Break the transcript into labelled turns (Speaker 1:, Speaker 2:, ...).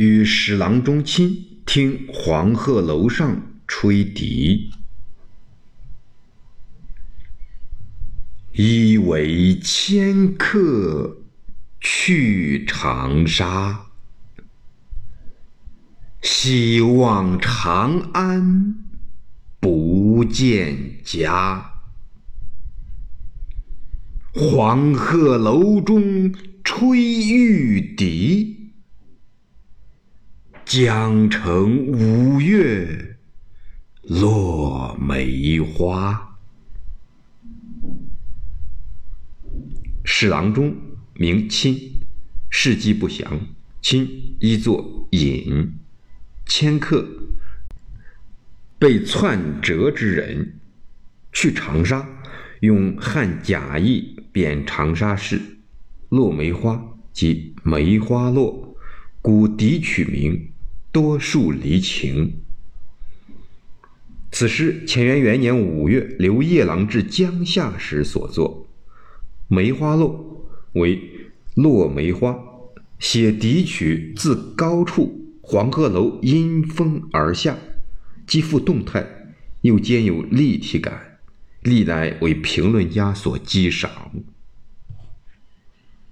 Speaker 1: 与侍郎中亲听黄鹤楼上吹笛。一为迁客去长沙，西望长安不见家。黄鹤楼中吹玉笛，江城五月落梅花。侍郎中名钦，事迹不详。钦一作隐，迁客，被篡折之人，去长沙，用汉假意贬长沙市。落梅花即梅花落，故笛曲名，多数离情。此诗乾元元年五月刘夜郎至江夏时所作。梅花落为落梅花，写笛曲自高处黄鹤楼因风而下，既富动态，又兼有立体感，历来为评论家所激赏。